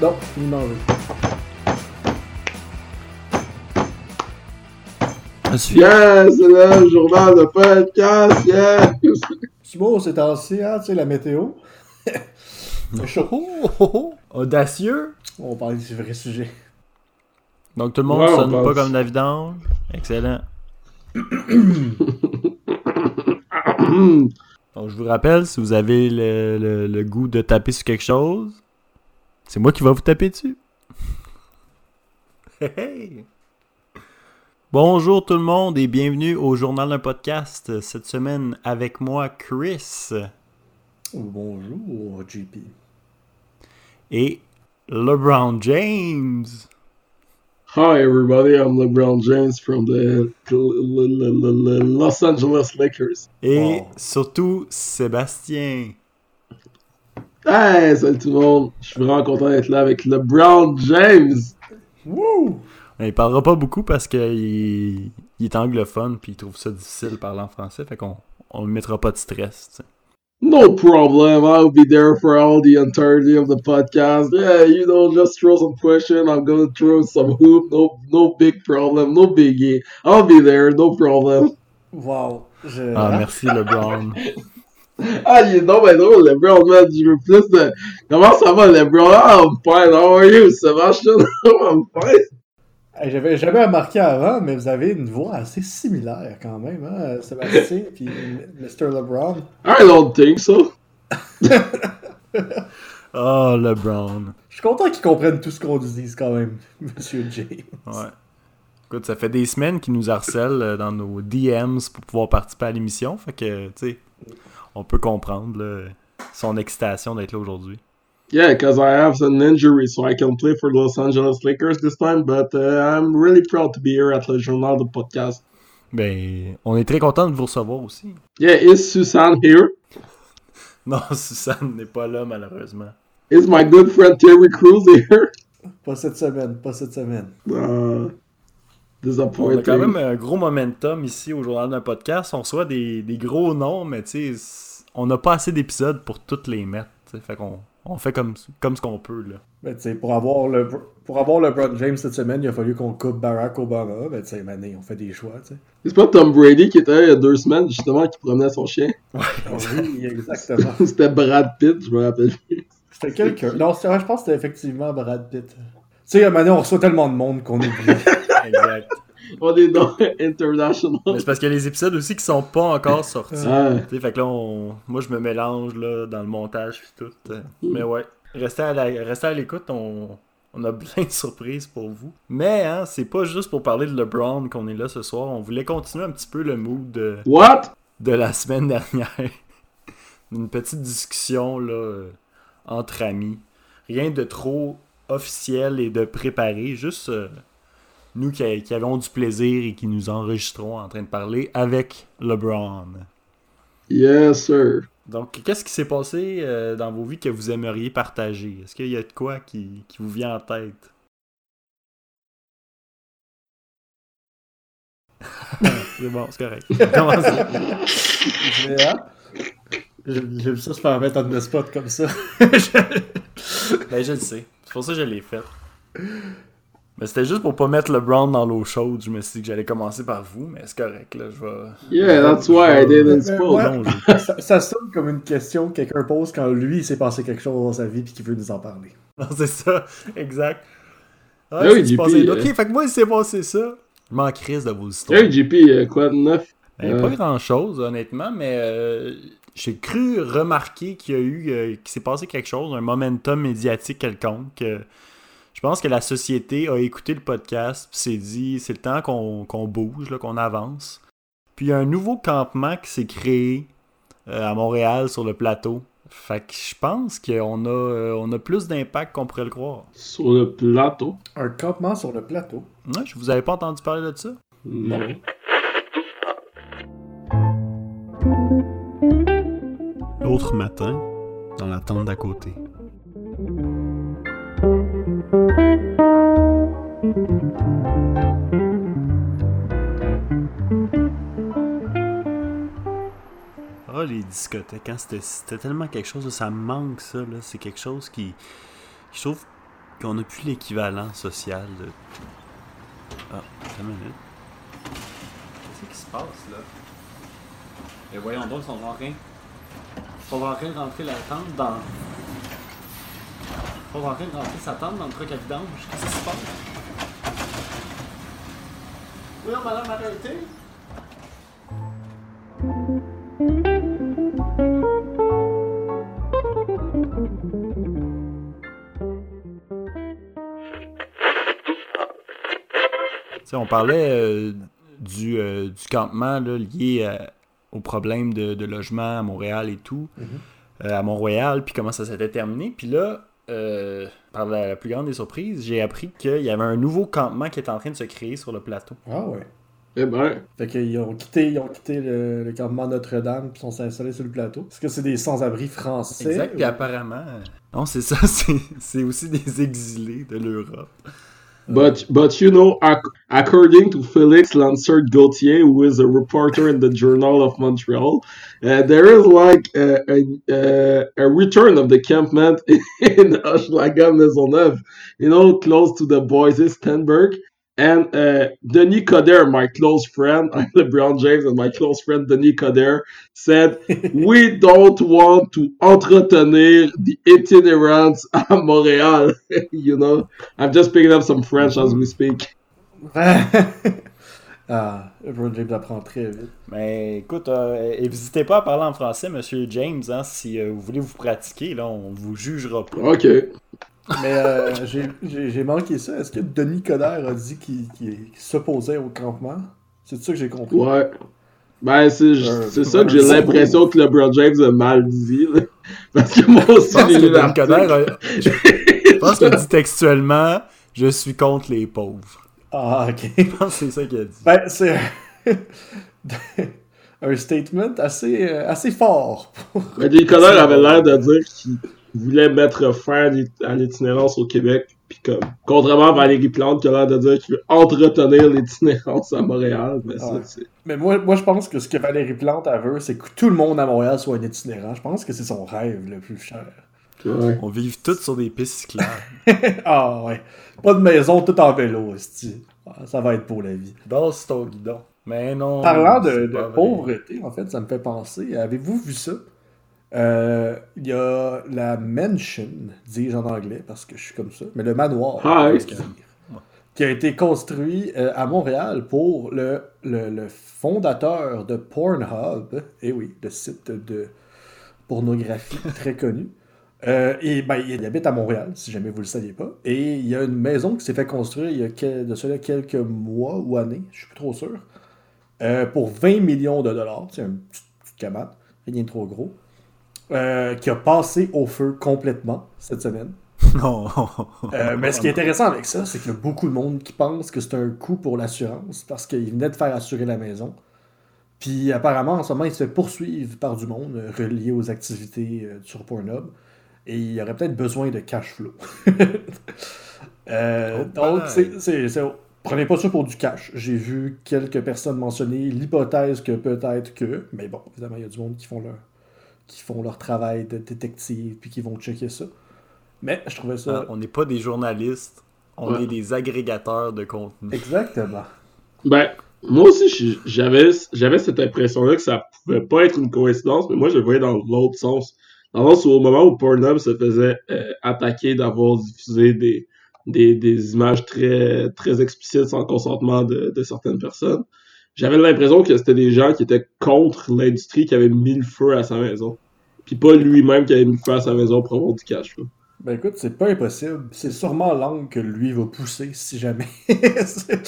Non, il m'en veut. Yes, c'est le journal de podcast, yes! C'est beau ces temps-ci, hein, tu sais, la météo. C'est chaud. Oh, oh, oh, Audacieux. On va parler du vrai sujet. Donc tout le monde Ouais, on sonne pas comme la vidange. Excellent. Donc je vous rappelle, si vous avez le, le- le goût de taper sur quelque chose, c'est moi qui va vous taper dessus. Hey, hey. Bonjour tout le monde et bienvenue au journal d'un podcast. Cette semaine avec moi Chris Bonjour, JP. et LeBron James. Hi, everybody, I'm LeBron James from the Los Angeles Lakers. Et Wow. surtout Sébastien. Hey, salut tout le monde! Je suis vraiment content d'être là avec LeBron James! Wouh! Il parlera pas beaucoup parce qu'il il est anglophone puis il trouve ça difficile de parler en français, fait qu'on on lui mettra pas de stress. tu sais. No problem, I'll be there for all the entirety of the podcast. Yeah, you know, just throw some question, I'm gonna throw some hoop, no, no big problem, no biggie. I'll be there, no problem. Wow. Je... Ah, merci LeBron. Ah, il est non, mais drôle, LeBron, man. Je veux plus de. Comment ça va, LeBron? Ah, I'm fine. How are you, Sebastian? I'm fine. Hey, J'avais jamais remarqué avant, mais vous avez une voix assez similaire quand même, hein, Sébastien puis Mr. LeBron. I don't think so. Oh, LeBron. Je suis content qu'ils comprennent tout ce qu'on dit quand même, Monsieur James. Ouais. Écoute, ça fait des semaines qu'il nous harcèle euh, dans nos DMs pour pouvoir participer à l'émission, fait que, tu sais, on peut comprendre là, son excitation d'être là aujourd'hui. Yeah, because I have an injury, so I can play for the Los Angeles Lakers this time, but uh, I'm really proud to be here at Le Journal de Podcast. Ben, on est très content de vous recevoir aussi. Yeah, is Susan here? Non, Suzanne n'est pas là, malheureusement. Is my good friend Terry Crews here? Pas cette semaine, pas cette semaine. Uh, On a disappointing. quand même un gros momentum ici au journal d'un podcast. On reçoit des, des gros noms, mais tu sais, on n'a pas assez d'épisodes pour toutes les mettre. Fait qu'on on fait comme, comme ce qu'on peut. là. Ben, pour avoir le pour avoir LeBron James cette semaine, il a fallu qu'on coupe Barack Obama. Ben, tu sais, mané, on fait des choix. C'est pas Tom Brady qui était là il y a deux semaines, justement, qui promenait son chien? Oui, exactement. C'était Brad Pitt, je me rappelle. C'était quelqu'un. Non, c'est vrai, je pense que c'était effectivement Brad Pitt. Tu sais, donné, on reçoit tellement de monde qu'on oublie. Exact. On est dans International. mais c'est parce qu'il y a les épisodes aussi qui sont pas encore sortis. Ah. Fait que là, on- moi, je me mélange là, dans le montage et tout. euh. Mais ouais, restez à la- l'écoute. On, on a plein de surprises pour vous. Mais hein, c'est pas juste pour parler de LeBron qu'on est là ce soir. On voulait continuer un petit peu le mood de, What? de la semaine dernière. Une petite discussion là, euh, entre amis. Rien de trop officiel et de préparé. Juste euh, nous qui, qui avons du plaisir et qui nous enregistrons en train de parler avec LeBron. Yes, sir. Donc, qu'est-ce qui s'est passé euh, dans vos vies que vous aimeriez partager? Est-ce qu'il y a de quoi qui, qui vous vient en tête? c'est bon, c'est correct. Commencez. Hein? J'aime ça se faire mettre en spot comme ça. ben, je le sais. C'est pour ça que je l'ai fait. Mais c'était juste pour pas mettre LeBron dans l'eau chaude. Je me suis dit que j'allais commencer par vous, mais c'est correct, là. Je vais. Yeah, that's why I didn't Ouais. spoil. Ça, ça sonne comme une question que quelqu'un pose quand lui, il s'est passé quelque chose dans sa vie puis qu'il veut nous en parler. Non, c'est ça, exact. Ah, oui, JP, passé- euh. Ok, fait que moi, il s'est passé ça. Je m'en crise de vos histoires. Hey, JP, euh, quoi de neuf? Ben, Euh. Pas grand chose, honnêtement, mais euh, j'ai cru remarquer qu'il y a eu, euh, qu'il s'est passé quelque chose, un momentum médiatique quelconque. Je pense que la société a écouté le podcast, puis s'est dit, c'est le temps qu'on qu'on bouge, là, qu'on avance. Puis il y a un nouveau campement qui s'est créé euh, à Montréal sur le plateau Fait que je pense qu'on a, euh, on a plus d'impact qu'on pourrait le croire. Sur le plateau. Un campement sur le plateau. Ouais, je vous avais pas entendu parler de ça? Non. L'autre matin, dans la tente d'à côté. Ah, les discothèques, hein, c'était, tellement quelque chose, ça manque ça, là. C'est quelque chose qui. Je trouve qu'on n'a plus l'équivalent social de. Ah, attends une minute. Qu'est-ce qui se passe là? Et voyons donc, ils sont en train. Ils sont en train de rentrer la tente dans. Ils sont en train de rentrer sa tente dans le truc à vidange. Qu'est-ce qui se passe? Madame, arrêtez! Sais, on parlait euh, du, euh, du campement là, lié à- au problème de, de logement à Montréal et tout, euh, à Mont-Royal, puis comment ça s'était terminé. Puis là, euh, par la, la plus grande des surprises, j'ai appris qu'il y avait un nouveau campement qui est en train de se créer sur le plateau. Ah ouais. Eh ben, Fait qu'ils ont quitté, ils ont quitté le, le campement Notre-Dame puis sont installés sur le plateau. Est-ce que c'est des sans-abri français? Exact, puis ou- apparemment... euh, Non, c'est ça, c'est aussi des exilés de l'Europe. But but you know, ac- according to Felix Lansert Gauthier, who is a reporter in the Journal of Montreal, uh, there is like a, a, a return of the campment in Hochelaga Maisonneuve, you know, close to the boys' Stenberg. And uh, Denis Coderre, my close friend, I'm LeBron James, and my close friend Denis Coderre said, We don't want to entretenir the itinerants à Montréal. you know, I'm just picking up some French as we speak. ah, LeBron James apprend très vite. Mais écoute, euh, n'hésitez pas à parler en français, Monsieur James, hein, si euh, vous voulez vous pratiquer, là, on vous jugera pas. Ok. Mais euh, j'ai- manqué ça. Est-ce que Denis Coderre a dit qu'il s'opposait au campement? C'est ça que j'ai compris. Ouais. Ben, c'est Euh, c'est ça que j'ai l'impression que LeBron James a mal dit. là. Parce que moi aussi, Je pense j'ai lu Denis l'article. Coderre a- je pense qu'il a dit textuellement « Je suis contre les pauvres Ah, ok. ». Je pense que c'est ça qu'il a dit. Ben, c'est un statement assez, euh, assez fort. pour- Mais Denis Coderre avait l'air de dire qu'il voulait mettre fin à l'it- à l'itinérance au Québec. Puis comme, contrairement à Valérie Plante qui a l'air de dire qu'il veut entretenir l'itinérance à Montréal. Mais ça, Ouais. c'est... Mais moi, moi, je pense que ce que Valérie Plante elle veut, c'est que tout le monde à Montréal soit un itinérant. Je pense que c'est son rêve le plus cher. Ouais. On vit tous sur des pistes cyclables. ah ouais. Pas de maison, tout en vélo, esti. Ah, Ça va être pour la vie. Dans ton guidon. Mais non. Parlant de, pauvreté, en fait, ça me fait penser. Avez-vous vu ça? Euh, Il y a la mansion, dis-je en anglais, parce que je suis comme ça, mais le manoir, Ah, oui. dire, qui a été construit euh, à Montréal pour le, le, le fondateur de Pornhub, et oui, le site de pornographie très connu. Euh, et ben, il habite à Montréal, si jamais vous ne le saviez pas. Et il y a une maison qui s'est fait construire il y a quel- de cela quelques mois ou années, je suis plus trop sûr, pour 20 millions de dollars. C'est une petite, petite cabane, rien de trop gros. Euh, qui a passé au feu complètement cette semaine. Non. Euh, mais ce qui est intéressant avec ça, c'est qu'il y a beaucoup de monde qui pense que c'est un coup pour l'assurance parce qu'il venait de faire assurer la maison. Puis apparemment, en ce moment, il se fait poursuivre par du monde euh, relié aux activités sur Pornhub. Et il y aurait peut-être besoin de cash flow. Euh, Oh, donc, c'est- c'est- prenez pas ça pour du cash. J'ai vu quelques personnes mentionner l'hypothèse que peut-être que, mais bon, évidemment, il y a du monde qui font leur, qui font leur travail de détective puis qui vont checker ça. Mais je trouvais ça Ah, on n'est pas des journalistes, on Ouais. est des agrégateurs de contenu. Exactement. Ben, moi aussi, j'avais, j'avais cette impression-là que ça pouvait pas être une coïncidence, mais moi, je le voyais dans l'autre sens. Dans le sens où, au moment où Pornhub se faisait euh, attaquer d'avoir diffusé des, des, des images très, très explicites sans consentement de, de certaines personnes, j'avais l'impression que c'était des gens qui étaient contre l'industrie qui avait mis le feu à sa maison. Puis pas lui-même qui avait mis le feu à sa maison pour avoir du cash. Ben écoute, c'est pas impossible. C'est sûrement l'angle que lui va pousser si jamais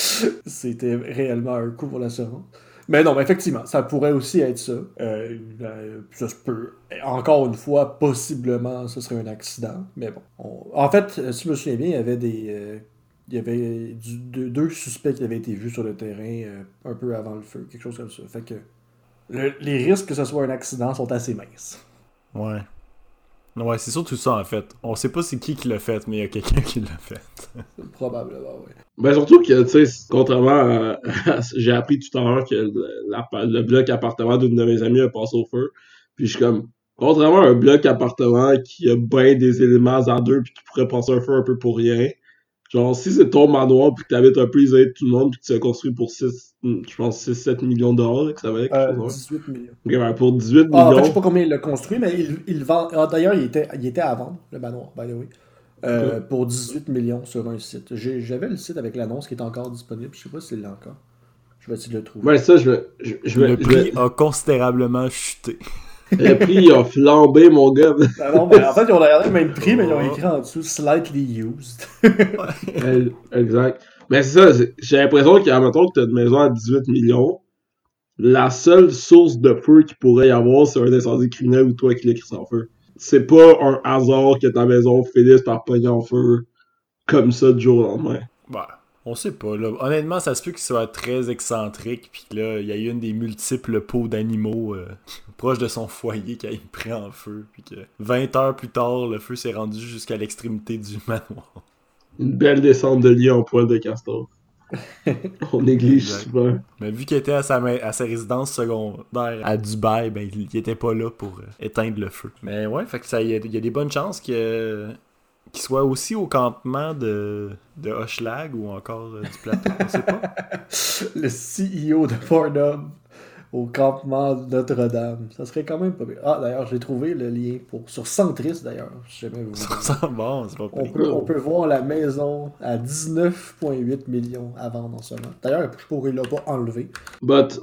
c'était réellement un coup pour l'assurance. Mais non, mais effectivement, ça pourrait aussi être ça. Euh, euh, ça se peut. Encore une fois, possiblement, ce serait un accident. Mais bon. on- En fait, si je me souviens bien, il y avait des. euh, Il y avait du- deux, deux suspects qui avaient été vus sur le terrain euh, un peu avant le feu, quelque chose comme ça. Fait que le- les risques que ce soit un accident sont assez minces. Ouais. Ouais, c'est surtout ça en fait. On sait pas c'est qui qui l'a fait, mais il y a quelqu'un qui l'a fait. Probablement, oui. Ben surtout que, tu sais, contrairement à... J'ai appris tout à l'heure que le, la- le bloc appartement d'une de mes amies a passé au feu. Puis je suis comme... Contrairement à un bloc appartement qui a bien des éléments à deux puis qui pourrait passer un feu un peu pour rien, genre, si c'est ton manoir puis que t'habites un peu isolé de tout le monde puis que tu l'as construit pour 6, je pense 6-7 millions de dollars, que ça va être quelque Euh, chose, ouais. 18 millions. Ok, ben, pour 18 Ah, en fait, millions... je sais pas combien il l'a construit, mais il, il vend. ah, D'ailleurs, il était, il était à vendre, le manoir, by the way. Euh, Pour 18 millions sur un site. J'avais le site avec l'annonce qui est encore disponible. Je sais pas s'il l'a encore. Je vais essayer de le trouver. Ouais, ça, je vais... Je, je vais Le je vais- prix a considérablement chuté. Le prix a flambé, mon gars. Ah non, mais en fait, ils ont regardé le même prix, mais ils ont écrit en dessous slightly used. Euh, Exact. Mais c'est ça, j'ai l'impression qu'à mettons que t'as une maison à 18 millions, la seule source de feu qu'il pourrait y avoir, c'est un incendie criminel ou toi qui l'écris en feu. C'est pas un hasard que ta maison finisse par pogner en feu comme ça du jour au lendemain. Bah, on sait pas. Là. Honnêtement, ça se peut qu'il soit très excentrique, puis que là, il y a eu une des multiples pots d'animaux euh, proches de son foyer qui a été pris en feu, puis que 20 heures plus tard, le feu s'est rendu jusqu'à l'extrémité du manoir. Une belle descente de lit en poil de castor. On néglige souvent. Mais vu qu'il était à sa, à sa résidence secondaire à Dubaï, ben, il, il était pas là pour euh, éteindre le feu. Mais ouais, fait que ça, il y, a- il y a des bonnes chances que qu'il soit aussi au campement de, de Hochelag ou encore euh, du plateau, on sait pas. le CEO de Pornhub au campement de Notre-Dame. Ça serait quand même pas bien. Ah, d'ailleurs, j'ai trouvé le lien pour sur Centris, d'ailleurs. Jamais vous sent bon, c'est pas On peut, on peut voir la maison à 19,8 millions à vendre en ce moment. D'ailleurs, je pourrais l'a pas enlever. But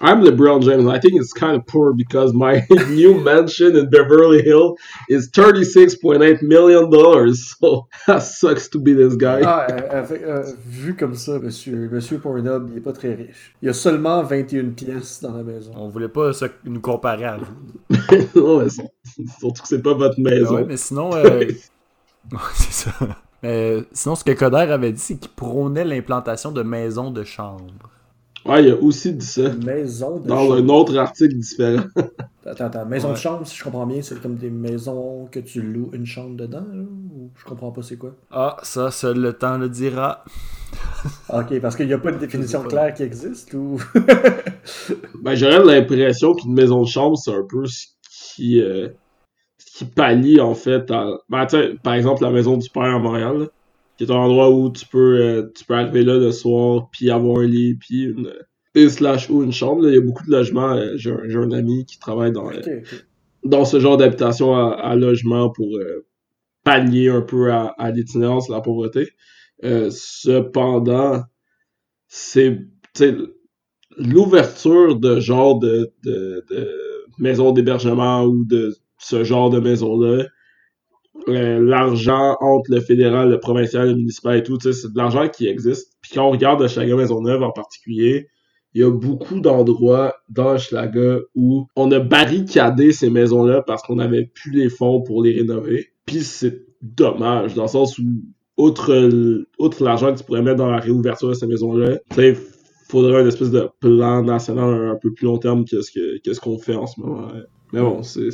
I'm LeBron James. I think it's kind of poor because my new mansion in Beverly Hills is $36.8 million. So that sucks to be this guy. Ah, euh, euh, fait- euh, vu comme ça, monsieur, monsieur Pornhub, il est pas très riche. Il y a seulement 21 pièces dans la maison. On voulait pas se- nous comparer à vous. non, mais surtout que c'est pas votre maison. Ouais, mais sinon, euh, ouais, c'est ça. Mais sinon, ce que Coder avait dit, c'est qu'il prônait l'implantation de maisons de chambre. Ouais, il a aussi dit ça. Maison de Dans chambre. un autre article différent. Attends, attends, maison Ouais. de chambre, si je comprends bien, c'est comme des maisons que tu loues une chambre dedans, là, ou je comprends pas c'est quoi? Ah, ça, seul le temps le dira. Ok, parce qu'il n'y a pas de définition pas. claire qui existe, ou... Ben, j'aurais l'impression qu'une maison de chambre, c'est un peu ce qui, euh, ce qui pallie, en fait, à... Ben, tu sais, par exemple, la maison du père à Montréal, là, qui est un endroit où tu peux, euh, tu peux arriver là le soir, puis avoir un lit, puis une... Et slash ou une chambre, là. il y a beaucoup de logements. euh, J'ai un, ami qui travaille dans, euh, dans ce genre d'habitation à, à logement pour euh, pallier un peu à, à l'itinérance, la pauvreté. Euh, cependant, c'est l'ouverture de genre de, de, de maison d'hébergement ou de ce genre de maison-là, euh, l'argent entre le fédéral, le provincial, le municipal et tout, c'est de l'argent qui existe. Puis quand on regarde Hochelaga Maisonneuve en particulier, il y a beaucoup d'endroits dans Hochelaga où on a barricadé ces maisons-là parce qu'on n'avait plus les fonds pour les rénover. Puis c'est dommage, dans le sens où, outre, l'argent que tu pourrais mettre dans la réouverture de ces maisons-là, tu faudrait une espèce de plan national un peu plus long terme que ce qu'on fait en ce moment. ouais. Mais bon, c'est,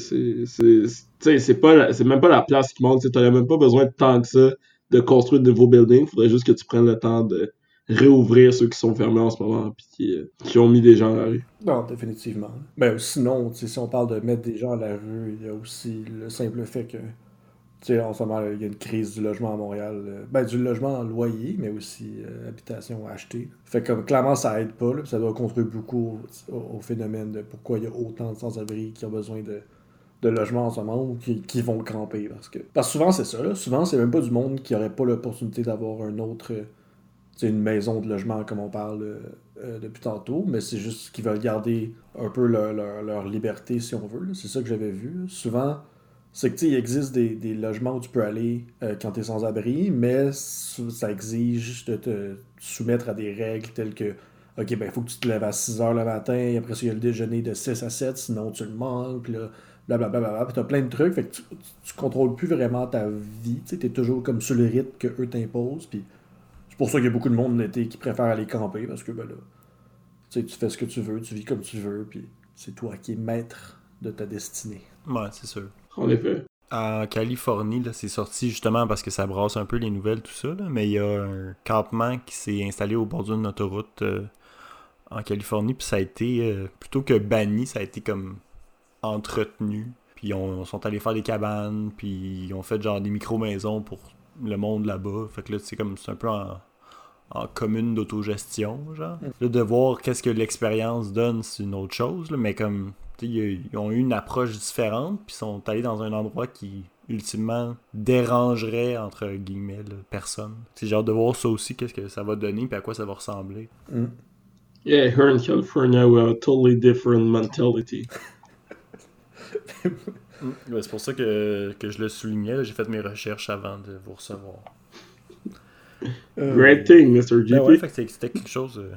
même pas la place qui manque, tu même pas besoin de tant que ça de construire de nouveaux buildings, faudrait juste que tu prennes le temps de réouvrir ceux qui sont fermés en ce moment puis qui, euh, ont mis des gens à la rue. Non, définitivement. Ben, sinon, si on parle de mettre des gens à la rue, il y a aussi le simple fait que, tu sais, en ce moment, il y a une crise du logement à Montréal. euh, Ben, du logement en loyer, mais aussi euh, habitation achetée. Fait comme, clairement, ça aide pas, là, ça doit contribuer beaucoup au, phénomène de pourquoi il y a autant de sans-abri qui ont besoin de, de logements en ce moment ou qui, qui vont camper. Parce que, parce souvent, c'est ça, là. Souvent, c'est même pas du monde qui aurait pas l'opportunité d'avoir un autre. euh, une maison de logement comme on parle euh, depuis tantôt, mais c'est juste qu'ils veulent garder un peu leur, leur- leur liberté si on veut. C'est ça que j'avais vu. Souvent, c'est que tu il existe des, des logements où tu peux aller euh, quand tu es sans abri, mais ça exige de te soumettre à des règles telles que OK, ben, il faut que tu te lèves à 6 h le matin, après ça, il y a le déjeuner de 6 à 7, sinon tu le manges, puis là, blablabla. Puis t'as plein de trucs, fait que tu, tu, tu contrôles plus vraiment ta vie. Tu t'es toujours comme sur le rythme que eux t'imposent, puis c'est pour ça qu'il y a beaucoup de monde l'été qui préfère aller camper, parce que, ben là, tu tu fais ce que tu veux, tu vis comme tu veux, puis c'est toi qui es maître de ta destinée. Ouais, c'est sûr. En effet. En Californie, là, c'est sorti justement parce que ça brasse un peu les nouvelles, tout ça. là, mais il y a un campement qui s'est installé au bord d'une autoroute euh, en Californie. Puis ça a été, euh, plutôt que banni, ça a été comme entretenu. Puis on, sont allés faire des cabanes. Puis ils ont fait genre des micro-maisons pour le monde là-bas. Fait que là, c'est comme, c'est un peu en, en commune d'autogestion, genre. Là, de voir qu'est-ce que l'expérience donne, c'est une autre chose. là, mais comme, ils ils ont eu une approche différente. Puis sont allés dans un endroit qui ultimement dérangerait entre guillemets là, personne. C'est genre de voir ça aussi, qu'est-ce que ça va donner, puis à quoi ça va ressembler. Yeah, here in California, we have a totally different mentality. Ouais, c'est pour ça que, que je le soulignais. J'ai fait mes recherches avant de vous recevoir. Euh, Great thing, Mr. GP. Ben ouais, c'était quelque chose. euh,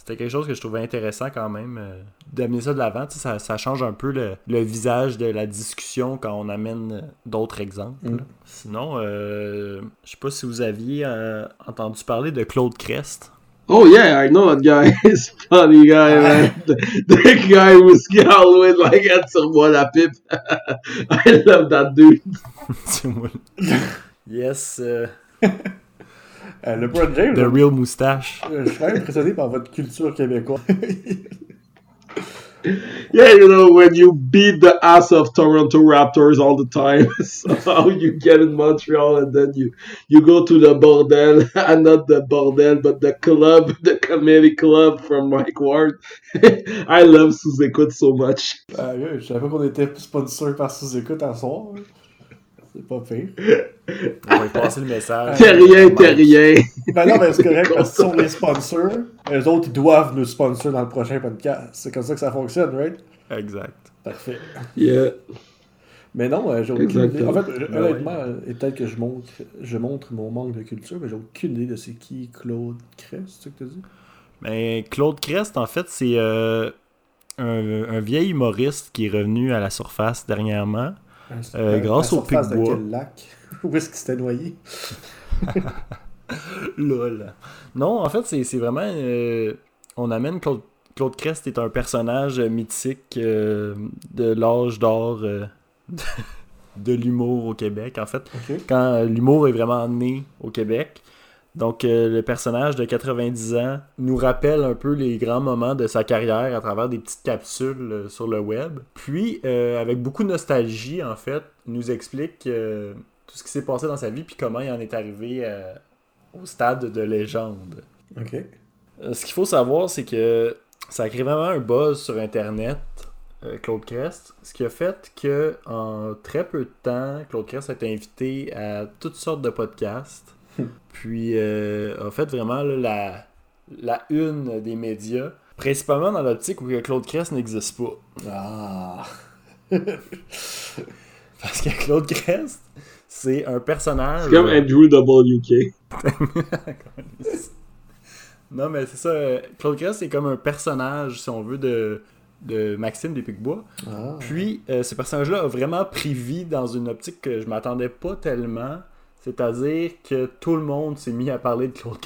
C'était quelque chose que je trouvais intéressant quand même euh, d'amener ça de l'avant. Tu sais, Ça, ça change un peu le, le visage de la discussion quand on amène euh, d'autres exemples. Mm. Sinon, euh, je sais pas si vous aviez euh, entendu parler de Claude Crest. Oh yeah, I know that guy. He's a funny guy, man. the, the guy who's always like answer moi la pipe. I love that dude. C'est moi. yes, euh, LeBron James, The Real Moustache. euh, je suis quand même impressionné par votre culture québécoise. Yeah, you know when you beat the ass of Toronto Raptors all the time, somehow you get in Montreal and then you you go to the bordel and not the bordel but the club, the comedy club from Mike Ward. I love sous écoute so much. Ah, yeah, je savais qu'on était sponsor par sous-écoute à soir. C'est pas pire. On va lui passer le message. T'es rien, t'es rien. Ben non, mais c'est correct parce que si on est sponsor, eux autres, ils doivent nous sponsor dans le prochain podcast. C'est comme ça que ça fonctionne, right? Exact. Parfait. Yeah. Mais non, euh, j'ai aucune idée. En fait, euh, Ben honnêtement, euh, et peut-être que je montre, je montre mon manque de culture, mais j'ai aucune idée de c'est qui Claude Crest, c'est ça que t'as dit? Mais Claude Crest, en fait, c'est euh, un, un vieil humoriste qui est revenu à la surface dernièrement. Euh, grâce au de Pic-Bois. quel lac? Où est-ce qu'il s'était noyé? Lol. Non, en fait, c'est vraiment. euh, on amène Claude, Claude Crest est un personnage mythique euh, de l'âge d'or euh, de, de l'humour au Québec. En fait, quand l'humour est vraiment né au Québec. Donc, euh, le personnage de 90 ans nous rappelle un peu les grands moments de sa carrière à travers des petites capsules euh, sur le web. Puis, euh, avec beaucoup de nostalgie, en fait, nous explique tout ce qui s'est passé dans sa vie puis comment il en est arrivé au stade de légende. Ok. Ce qu'il faut savoir, c'est que ça a créé vraiment un buzz sur Internet, Claude Crest. Ce qui a fait que en très peu de temps, Claude Crest a été invité à toutes sortes de podcasts. Puis euh, a fait vraiment là, la, la une des médias. Principalement dans l'optique où Claude Crest n'existe pas. Ah. Parce que Claude Crest, c'est un personnage. C'est comme Andrew WK. Non, mais c'est ça. Claude Crest, c'est comme un personnage, si on veut, de, de Maxime des Picbois. Ah. Puis, euh, ce personnage-là a vraiment pris vie dans une optique que je m'attendais pas tellement. C'est-à-dire que tout le monde s'est mis à parler de Claude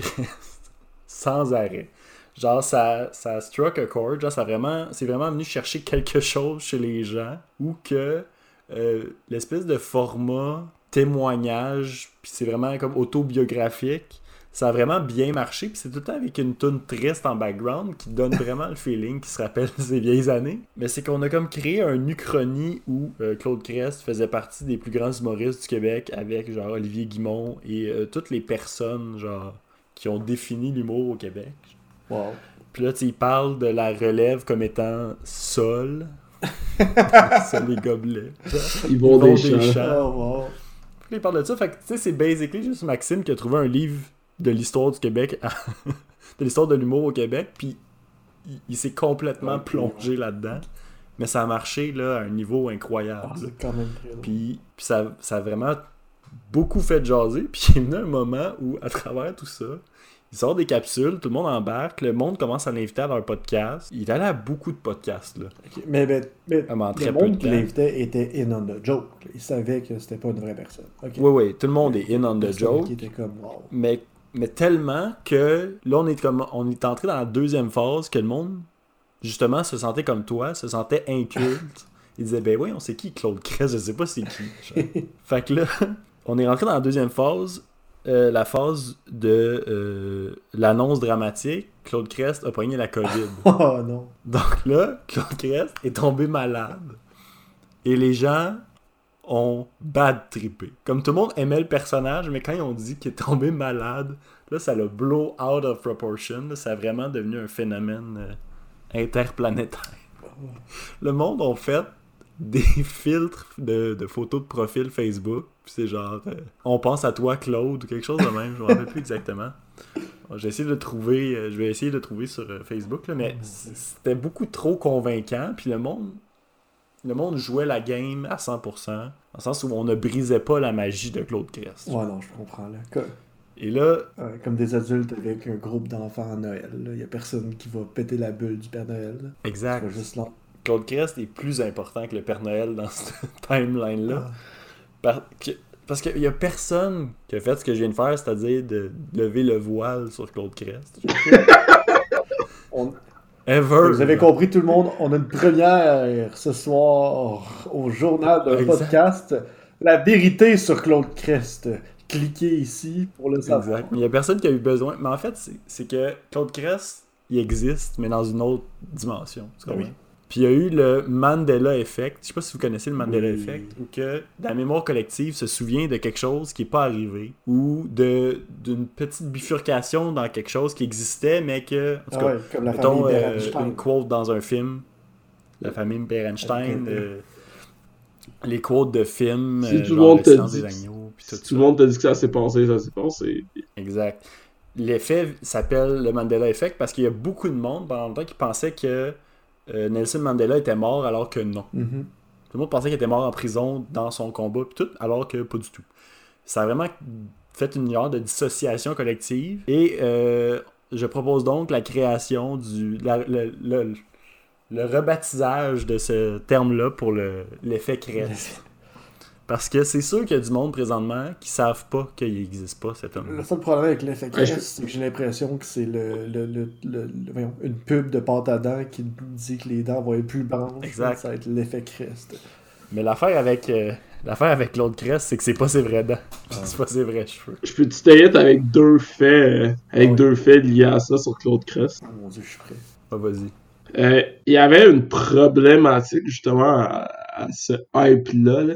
sans arrêt. Genre, ça, ça struck a chord. Genre, ça vraiment, c'est vraiment venu chercher quelque chose chez les gens ou que euh, l'espèce de format témoignage, puis c'est vraiment comme autobiographique, ça a vraiment bien marché. Puis c'est tout le temps avec une tune triste en background qui donne vraiment le feeling qui se rappelle ces vieilles années. Mais c'est qu'on a comme créé un uchronie où euh, Claude Crest faisait partie des plus grands humoristes du Québec avec genre Olivier Guimont et euh, toutes les personnes genre qui ont défini l'humour au Québec. Wow. Puis là, tu sais, il parle de la relève comme étant sol. sol les gobelets. Ils vont vont des des champs. champs. Oh, wow. Puis là, il parle de ça. Fait que, tu sais, c'est basically juste Maxime qui a trouvé un livre de l'histoire du Québec, à- de l'histoire de l'humour au Québec, puis il, il s'est complètement plongé là-dedans. Mais ça a marché là, à un niveau incroyable. Ah, quand même. Puis, puis ça, ça a vraiment beaucoup fait jaser. Puis il est venu un moment où, à travers tout ça, il sort des capsules, tout le monde embarque, le monde commence à l'inviter à leur podcast. Il est allé à beaucoup de podcasts, là. Mais, mais, mais Ah, le monde qui l'invitait était in on the joke. Il savait que c'était pas une vraie personne. Oui, oui, tout le monde est in on the joke. Qui était comme, wow. Mais, mais tellement que là, on est, comme, on est entré dans la deuxième phase que le monde, justement, se sentait comme toi, se sentait inculte. Il disait, ben oui, on sait qui Claude Crest, je sais pas c'est qui. genre. fait que là, on est rentré dans la deuxième phase, euh, la phase de euh, l'annonce dramatique. Claude Crest a pogné la COVID. Oh non. Donc là, Claude Crest est tombé malade. Et les gens ont bad trippé. Comme tout le monde aimait le personnage, mais quand ils ont dit qu'il est tombé malade, là, ça l'a blow out of proportion. là. ça a vraiment devenu un phénomène euh, interplanétaire. Le monde a fait des filtres de, de photos de profil Facebook. Puis c'est genre, euh, on pense à toi, Claude, ou quelque chose de même. Je me rappelle plus exactement. J'ai essayé de le trouver, euh, je vais essayer de le trouver sur Facebook, là, mais c- c'était beaucoup trop convaincant. Puis le monde, le monde jouait la game à 100%, dans le sens où on ne brisait pas la magie de Claude Crest. Ouais, non, je comprends. Là. Et là, euh, comme des adultes avec un groupe d'enfants à Noël. Il y a personne qui va péter la bulle du Père Noël. là. exact, juste là. Claude Crest est plus important que le Père Noël dans cette timeline-là. Ah. Parce qu'il y a personne qui a fait ce que je viens de faire, c'est-à-dire de lever le voile sur Claude Crest. On- Ever! Vous avez compris tout le monde, on a une première ce soir au journal d'un Exact. podcast. La vérité sur Claude Crest. Cliquez ici pour le savoir. Exact. Mais il n'y a personne qui a eu besoin. Mais en fait, c'est- c'est que Claude Crest, il existe, mais dans une autre dimension. Comprends? Oui. Puis il y a eu le Mandela Effect. Je sais pas si vous connaissez le Mandela Oui. Effect. Où que la mémoire collective se souvient de quelque chose qui n'est pas arrivé. Ou de d'une petite bifurcation dans quelque chose qui existait, mais que. En tout Ah cas, ouais, comme la mettons famille euh, une quote dans un film. La famille Berenstein. Euh, les quotes de films. Si euh, tout le genre monde Le te dit agneaux. Tout Si tout le monde t'a dit que ça s'est passé, ça s'est passé. Exact. L'effet s'appelle le Mandela Effect parce qu'il y a beaucoup de monde pendant longtemps qui pensait que euh, Nelson Mandela était mort alors que non. Mhm. Tout le monde pensait qu'il était mort en prison dans son combat, tout, alors que pas du tout. Ça a vraiment fait une genre de dissociation collective. Et euh, je propose donc la création du. la- le, le- le rebaptisage de ce terme-là pour le- l'effet Crest. Parce que c'est sûr qu'il y a du monde présentement qui savent pas qu'il n'existe pas cet homme. Le seul problème avec l'effet Ouais, je- c'est que j'ai l'impression que c'est le, le, le, le- voyons, une pub de pâte à dents qui dit que les dents vont être plus blanches. Exact. Ça va être l'effet Crest. Mais l'affaire avec euh, l'affaire avec Claude Crest, c'est que c'est pas ses vrais dents. C'est pas ses vrais cheveux. Je peux te tailler avec deux faits, euh, avec Ouais. deux faits liés à ça sur Claude Crest. Oh mon dieu, je suis prêt. Ah, vas-y. Euh, il y avait une problématique justement à, à ce hype-là, là,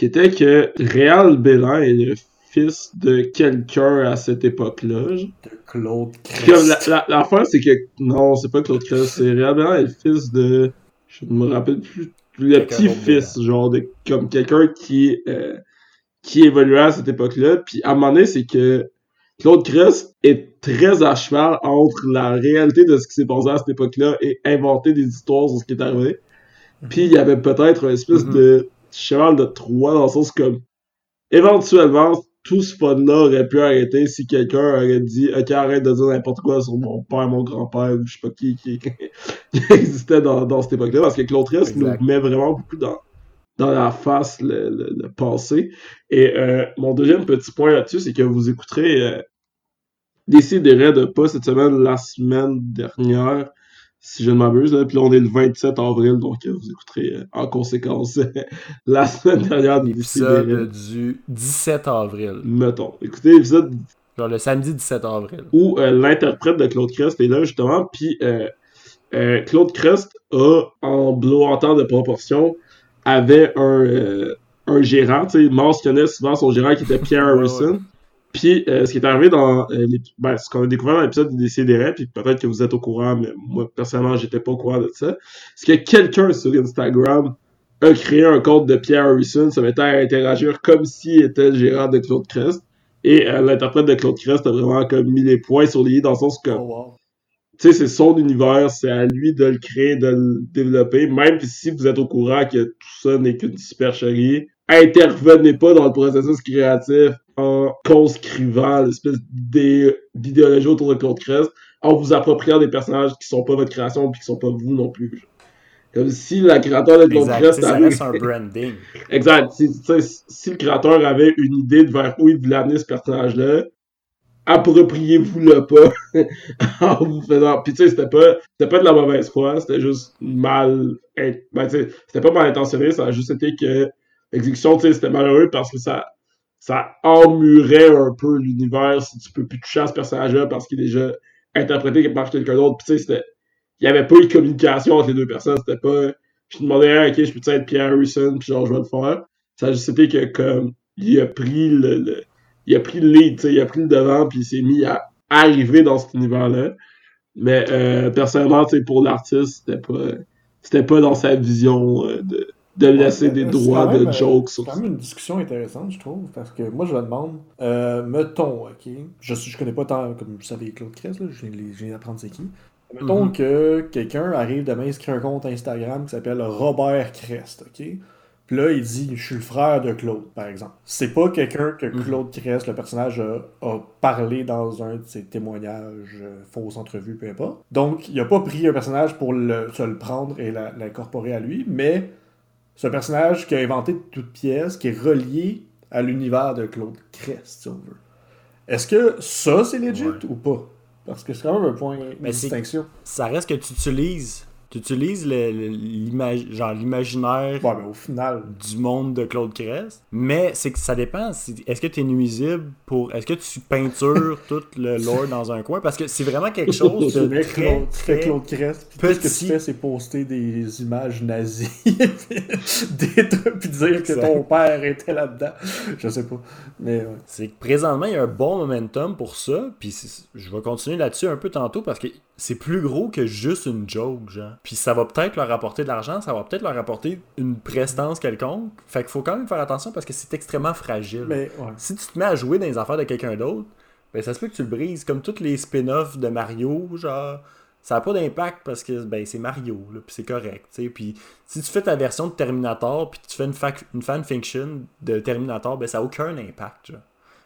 qui était que Réal Bélan est le fils de quelqu'un à cette époque-là. De Claude Comme la, la, l'affaire, c'est que non, c'est pas Claude Crest, c'est Réal Bélan est le fils de. Je ne me rappelle plus. Le petit-fils, genre, de, comme quelqu'un qui, euh, qui évoluait à cette époque-là. Puis à un moment donné, c'est que Claude Crest est très à cheval entre la réalité de ce qui s'est passé à cette époque-là et inventer des histoires sur ce qui est arrivé. Puis il y avait peut-être une espèce Mhm. de cheval de Troie dans le sens comme éventuellement tout ce fun-là aurait pu arrêter si quelqu'un aurait dit ok arrête de dire n'importe quoi sur mon père, mon grand-père ou je sais pas qui qui, qui existait dans, dans cette époque-là parce que Crest nous met vraiment beaucoup dans dans la face le, le, le passé. Et euh, mon deuxième petit point là-dessus, c'est que vous écouterez euh, Déciderait de pas cette semaine, la semaine dernière, si je ne m'abuse. Puis là, on est le 27 avril, donc euh, vous écouterez euh, en conséquence la semaine dernière de L'épisode du 17 avril. Mettons. Écoutez l'épisode Genre le samedi 17 avril. où euh, l'interprète de Claude Crest est là justement, puis euh, euh, Claude Crest a, en blowantant de proportion, avait un, euh, un gérant, tu sais, il mentionnait souvent son gérant qui était Pierre Harrison. Puis euh, ce qui est arrivé dans euh, ben, ce qu'on a découvert dans l'épisode des Décideret, puis peut-être que vous êtes au courant, mais moi personnellement j'étais pas au courant de ça, c'est que quelqu'un sur Instagram a créé un compte de Pierre Harrison, se mettait à interagir comme s'il était le gérant de Claude Crest. Et euh, l'interprète de Claude Crest a vraiment comme mis les points sur les i dans le sens que, Oh wow. tu sais, c'est son univers, c'est à lui de le créer, de le développer, même si vous êtes au courant que tout ça n'est qu'une supercherie. Intervenez pas dans le processus créatif en conscrivant l'espèce d'idéologie autour de Claude Crest, en vous appropriant des personnages qui sont pas votre création puis qui sont pas vous non plus. Comme si la créateur de Claude Exact. Crest Ça avait... reste un branding. Exact. Si, si le créateur avait une idée de vers où il voulait amener ce personnage-là, appropriez-vous-le pas en vous faisant. Puis tu sais, c'était pas, c'était pas de la mauvaise foi, c'était juste mal. Ben, c'était pas mal intentionné, ça a juste été que l'exécution, tu sais, c'était malheureux parce que ça, ça emmurait un peu l'univers si tu peux plus toucher à ce personnage-là parce qu'il est déjà interprété par quelqu'un d'autre. Puis tu sais, c'était. Il y avait pas eu de communication entre les deux personnes, c'était pas. Je demandais, ok, je peux être Pierre Harrison, puis genre, je vais le faire. Ça a juste été que, comme, il a pris le, le- il a pris le lead, tu sais, il a pris le devant, puis il s'est mis à arriver dans cet univers-là. Mais, euh, personnellement, tu sais, pour l'artiste, c'était pas, c'était pas dans sa vision euh, de, de laisser Ouais, des droits de même, jokes C'est quand même une discussion intéressante, je trouve, parce que moi, je me demande, euh, mettons, ok, je, je connais pas tant, comme vous savez, Claude Crest, là, je viens, d'apprendre c'est qui. Mettons Mhm. que quelqu'un arrive demain, il se crée un compte Instagram qui s'appelle Robert Crest, ok? Puis là, il dit, je suis le frère de Claude, par exemple. C'est pas quelqu'un que Mhm. Claude Crest, le personnage, a, a parlé dans un de ses témoignages, euh, fausses entrevues, peu importe. Donc, il a pas pris un personnage pour le, se le prendre et l'incorporer à lui, mais c'est un personnage qui a inventé de toutes pièces, qui est relié à l'univers de Claude Crest, si on veut. Est-ce que ça, c'est legit Ouais. ou pas? Parce que c'est quand même un point de Mais distinction. Ça reste que tu utilises. Tu utilises l'imaginaire Ouais, mais au final, du monde de Claude Crest. Mais c'est que ça dépend. Est-ce que tu es nuisible pour. Est-ce que tu peintures tout le lore dans un coin? Parce que c'est vraiment quelque chose tu de mets très, Claude, très Claude Crest, puis tout ce que petit. tu fais, c'est poster des images nazies, des trucs, puis dire que ton père était là-dedans. Je sais pas. Mais ouais. C'est que présentement, il y a un bon momentum pour ça. Puis je vais continuer là-dessus un peu tantôt parce que c'est plus gros que juste une joke, genre. Puis ça va peut-être leur apporter de l'argent, ça va peut-être leur apporter une prestance quelconque. Fait qu'il faut quand même faire attention parce que c'est extrêmement fragile. Mais ouais. Si tu te mets à jouer dans les affaires de quelqu'un d'autre, ben ça se peut que tu le brises. Comme tous les spin-offs de Mario, genre. Ça n'a pas d'impact parce que ben, c'est Mario, là, puis c'est correct. Puis si tu fais ta version de Terminator, puis tu fais une, fac- une fanfiction de Terminator, ben ça n'a aucun impact. genre.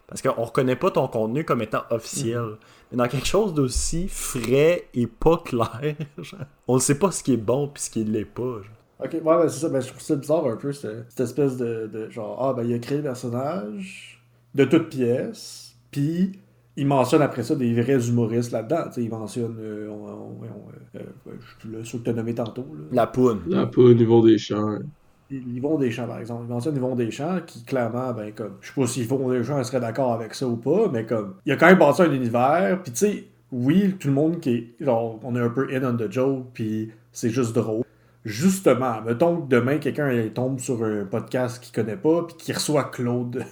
Parce qu'on reconnaît pas ton contenu comme étant officiel. Mhm. Mais dans quelque chose d'aussi frais et pas clair, genre, on ne sait pas ce qui est bon puis ce qui l'est pas. genre. Ok, ouais, ben, c'est ça. Ben, je trouve ça bizarre un peu, cette, cette espèce de, de genre, ah, ben, il a créé le personnage de toutes pièces, puis il mentionne après ça des vrais humoristes là-dedans. Tu sais, il mentionne, euh, on, on- on- euh, euh, je suis plus là, ceux que tu as nommé tantôt. Là. La poune. Là, pas au niveau des chants. Yvon Deschamps, par exemple. Il mentionne Yvon Deschamps qui, clairement, ben, comme, je sais pas si Yvon Deschamps serait d'accord avec ça ou pas, mais comme, il a quand même bâti un univers, puis tu sais, oui, tout le monde qui est, genre, on est un peu in on the joke, puis c'est juste drôle. Justement, mettons que demain, quelqu'un tombe sur un podcast qu'il connaît pas, puis qu'il reçoit Claude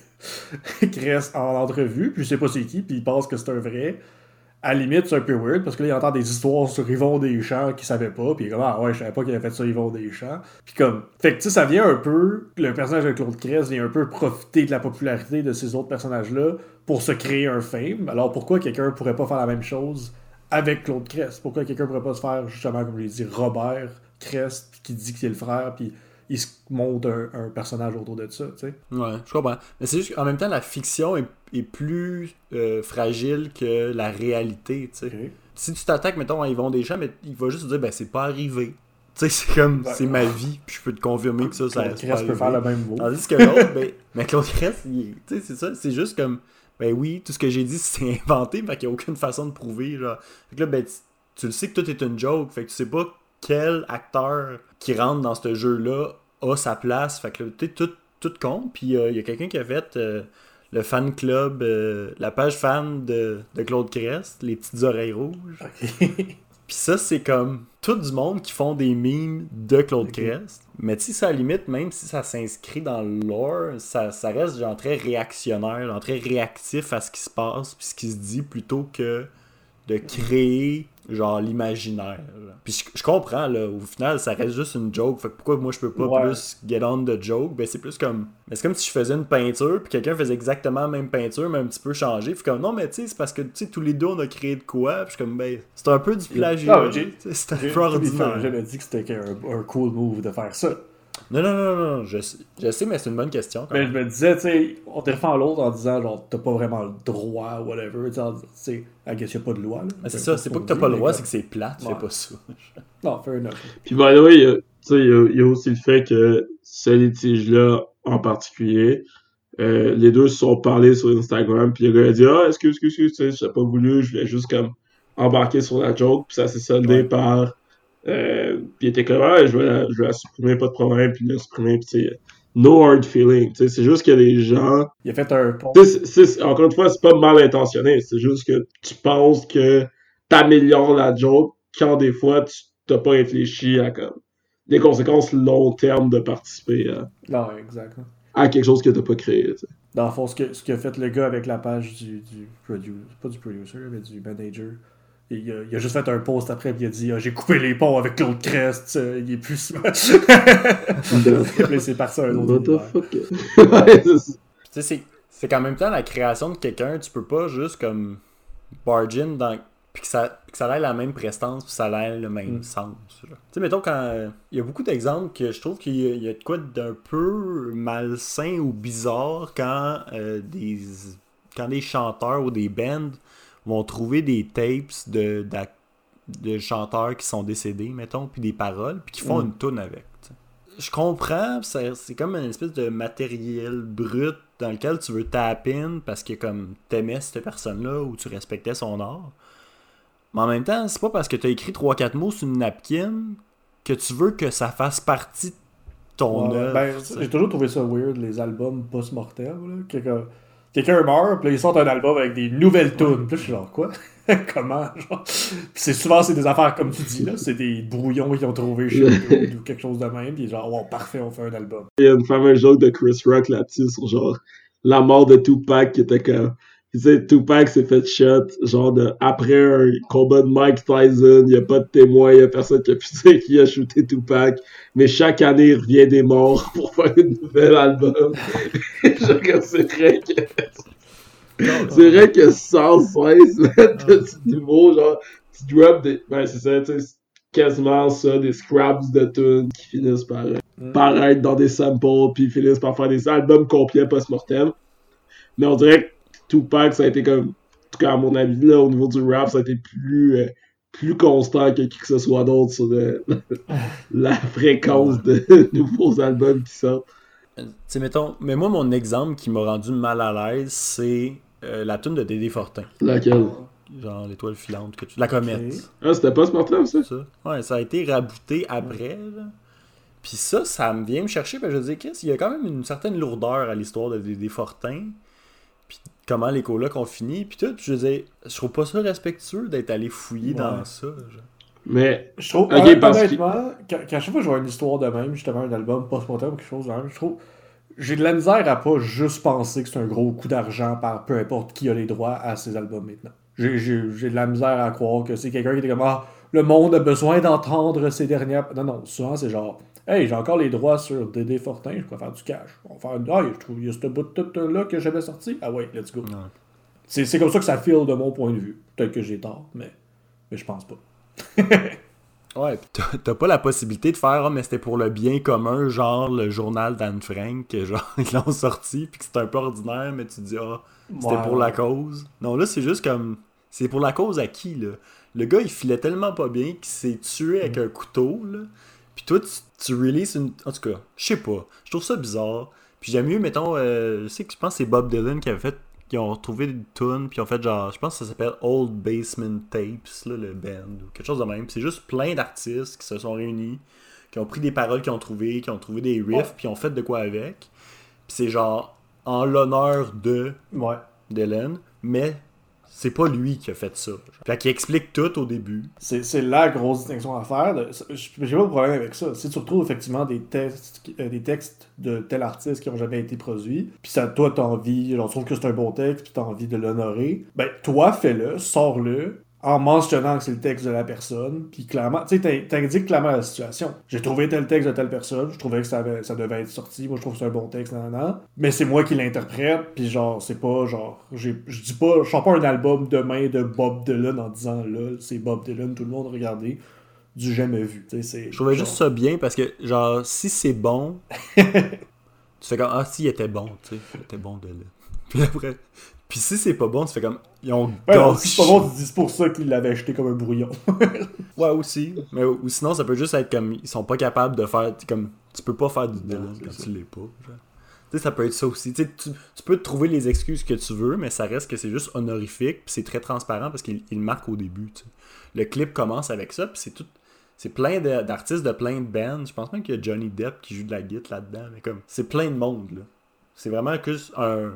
Crest en entrevue, puis je sais pas c'est qui, puis il pense que c'est un vrai. À la limite, c'est un peu weird, parce que là, il entend des histoires sur Yvon Deschamps qu'il savait pas, puis il est comme, ah ouais, je savais pas qu'il avait fait ça, Yvon Deschamps. Puis comme, fait que tu sais, ça vient un peu, le personnage de Claude Crest vient un peu profiter de la popularité de ces autres personnages-là pour se créer un fame. Alors pourquoi quelqu'un pourrait pas faire la même chose avec Claude Crest? Pourquoi quelqu'un pourrait pas se faire, justement, comme je l'ai dit, Robert Crest, qui dit qu'il est le frère, puis il se monte un, un personnage autour de ça, tu sais. Ouais, je comprends. Mais c'est juste qu'en même temps, la fiction est, est plus euh, fragile que la réalité, tu sais. Si tu t'attaques, mettons, à Yvon Deschamps, mais il va juste te dire, ben, c'est pas arrivé. Tu sais, c'est comme, c'est ma vie, puis je peux te confirmer que ça, ça Claude Crest peut faire le même mot. Tandis que l'autre, ben, mais Claude Crest, tu sais, c'est ça, c'est juste comme, ben oui, tout ce que j'ai dit, c'est inventé, fait qu'il n'y a aucune façon de prouver, genre. Fait que là, ben, tu, tu le sais que tout est une joke, fait que tu sais pas quel acteur qui rentre dans ce jeu-là a sa place, fait que tu tout, tout compte, puis euh, il y a quelqu'un qui a fait euh, le fan club, euh, la page fan de, de Claude Crest, les petites oreilles rouges. Puis ça, c'est comme tout du monde qui font des memes de Claude Ok. Crest. Mais tu sais, ça limite, même si ça s'inscrit dans le lore, ça, ça reste genre très réactionnaire, genre très réactif à ce qui se passe, puis ce qui se dit, plutôt que de créer genre l'imaginaire. Puis je, je comprends, là, au final, ça reste juste une joke. Fait que pourquoi moi je peux pas Ouais. plus get on the joke? Ben c'est plus comme. Mais c'est comme si je faisais une peinture, puis quelqu'un faisait exactement la même peinture, mais un petit peu changé. Puis comme non, mais tu sais, c'est parce que tu sais, tous les deux on a créé de quoi. Puis comme, ben, c'est un peu du plagiat. C'est un peu ordinaire. jamais dit que c'était un, un cool move de faire ça. Non, non, non, non, je, sais- je sais, mais c'est une bonne question. quand Mais même. je me disais, tu sais, on défend l'autre en disant, genre, t'as pas vraiment le droit, whatever. Tu sais, I guess y a pas de loi. là. C'est ça, c'est ce pas que t'as pas le droit, c'est que c'est plate, fais Ouais. pas ça. Non, fair enough. Puis, by the way, il y a- tu sais, il y, a- il y a aussi le fait que ce litige-là, en particulier, euh, les deux se sont parlé sur Instagram, puis le gars a dit Ah, excuse, excuse, excuse, tu sais, j'ai pas voulu, je voulais juste comme embarquer sur la joke, puis ça s'est soldé Ouais. par. Euh, puis il était comme Ah, je vais, la, je vais la supprimer, pas de problème, puis il l'a supprimé, puis tu sais, no hard feeling, c'est juste a des gens. Il a fait un pont. Encore une fois, c'est pas mal intentionné, c'est juste que tu penses que t'améliores la joke quand des fois tu t'as pas réfléchi à comme des conséquences long terme de participer à, Non, exact. à quelque chose que t'as pas créé. Dans le fond, ce que- ce qu'a fait le gars avec la page du, du producer, pas du producer, mais du manager, il a, il a juste fait un post après, puis il a dit ah, J'ai coupé les ponts avec Claude Crest, euh, il est plus. là, c'est parti à un autre What the fuck? c'est ça. Tu sais, c'est- c'est qu'en même temps, la création de quelqu'un, tu peux pas juste comme barge in dans. Puis que ça, puis que ça ait la même prestance, puis ça ait le même Mm. sens. Tu sais, mettons, quand. euh, Il y a beaucoup d'exemples que je trouve qu'il y, a- il y a de quoi d'un peu malsain ou bizarre quand euh, des. Quand des chanteurs ou des bands vont trouver des tapes de, de chanteurs qui sont décédés, mettons, puis des paroles, puis qui font Mm. une tune avec. Je comprends, c'est comme une espèce de matériel brut dans lequel tu veux tap in parce que comme t'aimais cette personne-là ou tu respectais son art. Mais en même temps, c'est pas parce que t'as écrit 3-4 mots sur une napkin que tu veux que ça fasse partie de ton Ouais, œuvre. ben, j'ai toujours trouvé ça weird, les albums post-mortem. Quelqu'un meurt, puis ils sortent un album avec des nouvelles tunes. Puis je suis genre, quoi? Comment genre? Puis c'est souvent, c'est des affaires comme tu dis, là. C'est des brouillons qu'ils ont trouvé chez eux ou quelque chose de même. Puis genre, wow, parfait, on fait un album. Il y a une fameuse joke de Chris Rock là-dessus sur genre la mort de Tupac qui était comme. Tu sais, Tupac s'est fait shot, genre de, après un combat de Mike Tyson, il n'y a pas de témoin, il n'y a personne qui a pu dire qui a shooté Tupac, mais chaque année il revient des morts pour faire un nouvel album. Je c'est vrai que. C'est vrai que sans cesse, man, de ce niveau, genre, tu drops des. Ben, c'est ça, tu sais, c'est quasiment ça, des scraps de tunes qui finissent par euh, Mm. paraître dans des samples, puis finissent par faire des albums complets post-mortem. Mais on dirait que Tupac, ça a été comme. En tout cas, à mon avis, là, au niveau du rap, ça a été plus. euh, plus constant que qui que ce soit d'autre sur euh, la fréquence de nouveaux albums qui sortent. Tu sais, mettons, mais moi, mon exemple qui m'a rendu mal à l'aise, c'est euh, la tune de Dédé Fortin. Laquelle? Genre l'étoile filante, que tu... la comète. Ah, c'était post-mortem, ça? Ça. Ouais, ça a été rabouté après. là. Puis ça, ça me vient me chercher. Parce que je dis, Chris, il y a quand même une certaine lourdeur à l'histoire de Dédé Fortin. Comment les colocs ont fini. Puis tout. Puis je disais, je trouve pas ça respectueux d'être allé fouiller Ouais. dans ça. genre. Mais Je trouve, honnêtement, parce que- honnêtement, quand, quand à chaque fois que je vois une histoire de même, justement un album post-mortem ou quelque chose de même, je trouve. J'ai de la misère à pas juste penser que c'est un gros coup d'argent par peu importe qui a les droits à ces albums maintenant. J'ai- J'ai j'ai de la misère à croire que c'est quelqu'un qui était comme Ah, le monde a besoin d'entendre ces dernières. Non, non, souvent c'est genre Hey, j'ai encore les droits sur Dédé Fortin, je peux faire du cash. On va faire une. Ah, je trouve il y a ce bout de là que j'avais sorti. Ah ouais, let's go. Ouais. C'est comme ça que ça file de mon point de vue. Peut-être que j'ai tort, mais, mais je pense pas. Ouais, t'as- pas la possibilité de faire, ah, mais c'était pour le bien commun, genre le journal d'Anne Frank, que genre ils l'ont sorti, puis que c'est un peu ordinaire, mais tu dis, ah, c'était Ouais, pour la cause. Non, là, c'est juste comme, c'est pour la cause à qui, là? Le gars, il filait tellement pas bien qu'il s'est tué avec un couteau, là. Puis toi, tu, tu releases une. En tout cas, je sais pas. Je trouve ça bizarre. Puis j'aime mieux, mettons, euh, je sais que je pense que c'est Bob Dylan qui avait fait. Qui ont retrouvé une tune, puis ils ont fait genre. Je pense que ça s'appelle Old Basement Tapes, là, le band, ou quelque chose de même. Puis c'est juste plein d'artistes qui se sont réunis, qui ont pris des paroles qu'ils ont trouvées, qui ont trouvé des riffs, puis ont fait de quoi avec. Puis c'est genre en l'honneur de Ouais. Dylan, mais c'est pas lui qui a fait ça. Fait qu'il explique tout au début. C'est la grosse distinction à faire. J'ai pas de problème avec ça. Si tu retrouves effectivement des textes, euh, des textes de tel artiste qui ont jamais été produits, puis ça, toi, t'as envie, genre, tu trouves que c'est un bon texte, puis t'as envie de l'honorer, ben, toi, fais-le, sors-le, en mentionnant que c'est le texte de la personne, puis clairement, tu sais, t'in- t'indiques clairement la situation. J'ai trouvé tel texte de telle personne, je trouvais que ça, avait- ça devait être sorti, moi je trouve que c'est un bon texte, nan, nan, mais c'est moi qui l'interprète, puis genre, c'est pas genre, je dis pas, je sors pas un album demain de Bob Dylan en disant là, c'est Bob Dylan, tout le monde regardez. du jamais vu. Tu sais, c'est- Je trouvais genre- juste ça bien parce que, genre, si c'est bon, tu fais comme, ah, si, il était bon, tu sais, il était bon de là. Puis après, puis si c'est pas bon, tu fais comme, ils ont Ouais, gâché. c'est pas bon, tu dis pour ça qu'il l'avait acheté comme un brouillon. Ouais, aussi. Mais ou sinon, ça peut juste être comme, ils sont pas capables de faire, tu- comme, tu peux pas faire du Dylan quand ça. tu l'es pas. genre. Tu sais, ça peut être ça aussi. Tu, tu, peux te trouver les excuses que tu veux, mais ça reste que c'est juste honorifique, puis c'est très transparent parce qu'il marque au début. Le clip commence avec ça, puis c'est tout. C'est plein de- d'artistes de plein de bands. Je pense même qu'il y a Johnny Depp qui joue de la guitare là-dedans. Mais comme, c'est plein de monde, là. C'est vraiment juste un,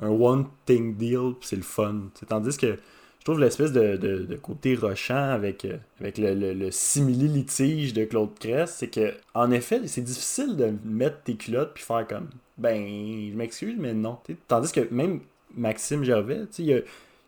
un one thing deal, c'est le fun. Tandis que je trouve l'espèce de, de- côté rochant avec, euh, le, le, simili-litige de Claude Crest, c'est que, en effet, c'est difficile de mettre tes culottes puis faire comme, ben, je m'excuse, mais non. Tandis que même Maxime Gervais, il y a,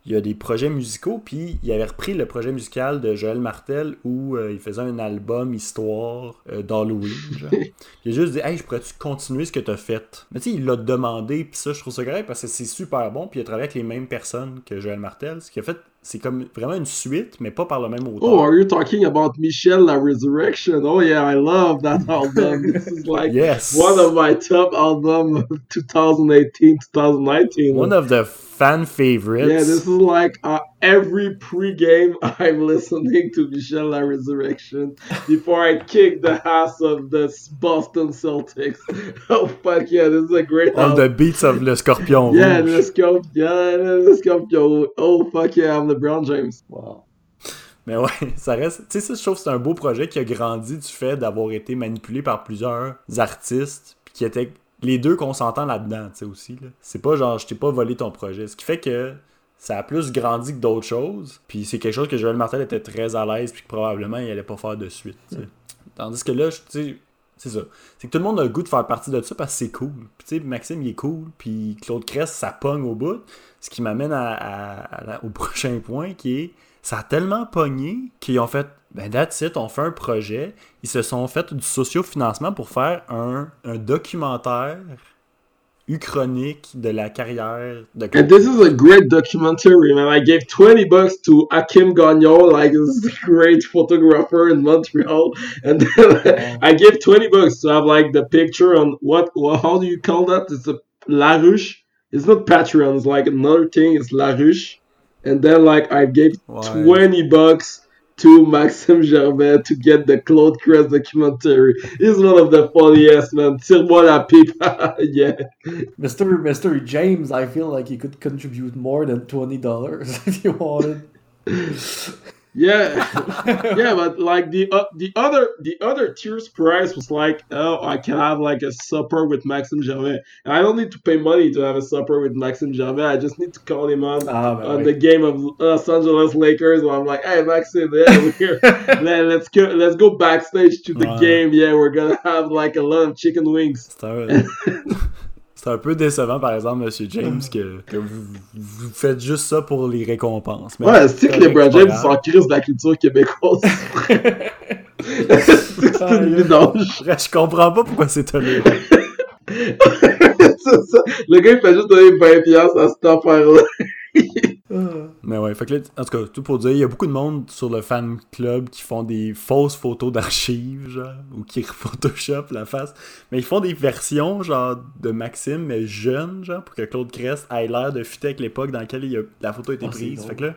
il y a des projets musicaux, puis il avait repris le projet musical de Joël Martel où euh, il faisait un album histoire euh, d'Halloween. il a juste dit Hey, je pourrais-tu continuer ce que t'as fait? Mais tu sais, il l'a demandé, puis ça, je trouve ça correct parce que c'est super bon, puis il a travaillé avec les mêmes personnes que Joël Martel. Ce qui a fait, c'est comme vraiment une suite, mais pas par le même auteur. Oh, are you talking about Michel La Resurrection? Oh yeah, I love that album. This is like yes! one of my top albums of 2018, 2019. One of the fan favorites. yeah, this is like uh, every pre-game I'm listening to Michel La Resurrection before I kick the ass of the Boston Celtics. oh fuck yeah, this is a great On the beats of le scorpion Yeah, rouge. let's go. Yeah, go. Yo, oh fuck yeah, I'm LeBron James. Wow. Mais ouais, ça reste. Tu sais, je trouve que c'est un beau projet qui a grandi du fait d'avoir été manipulé par plusieurs artistes, puis qui étaient les deux consentants là-dedans, tu sais, aussi. C'est pas genre, je t'ai pas volé ton projet. Ce qui fait que ça a plus grandi que d'autres choses, puis c'est quelque chose que Joël Martel était très à l'aise, puis que probablement il allait pas faire de suite. Tandis que là, tu sais. C'est ça. C'est que tout le monde a le goût de faire partie de ça parce que c'est cool. Puis tu sais, Maxime, il est cool. Puis Claude Cress, ça pogne au bout. Ce qui m'amène au prochain point qui est ça a tellement pogné qu'ils ont fait ben that's it, on fait un projet. Ils se sont fait du sociofinancement pour faire un, un documentaire uchronique de la carrière de And this is a great documentary, man. I gave 20 bucks to Akim Gagnon, like this great photographer in Montreal. And then I gave 20 bucks to have like the picture on what, how do you call that? It's a La Ruche. It's not Patreon, it's like another thing, it's La Ruche. And then like I gave Ouais. 20 bucks to Maxime Gervais to get the Claude Crest documentary. He's one of the funniest, man. Tire-moi la pipe. yeah. Mr. Mr. James, I feel like he could contribute more than twenty dollars if you wanted. Yeah, yeah, but like the uh, the other the other tier's price was like, oh, I can have like a supper with Maxime Gervais. And I don't need to pay money to have a supper with Maxime Gervais. I just need to call him on Ah, on oui. the game of Los Angeles Lakers. Where I'm like, hey, Maxime, yeah, we're here. Let, let's go let's go backstage to the Ouais. game. Yeah, we're gonna have like a lot of chicken wings. C'est un... peu décevant, par exemple, Monsieur James, que, que vous, vous faites juste ça pour les récompenses. Mais Ouais, c'est que LeBron James s'en grave. crise de la culture québécoise. c'est une vidange. Bref, je comprends pas pourquoi c'est toléré. c'est ça. Le gars, il fait juste donner 20$ piastres à cette affaire-là. Mais ouais, fait que là, en tout cas, tout pour dire, il y a beaucoup de monde sur le fan club qui font des fausses photos d'archives, genre, ou qui photoshop la face. Mais ils font des versions, genre, de Maxime, mais jeune, genre, pour que Claude Crest ait l'air de fitter avec l'époque dans laquelle il a- la photo a été Ah, prise. Fait que là,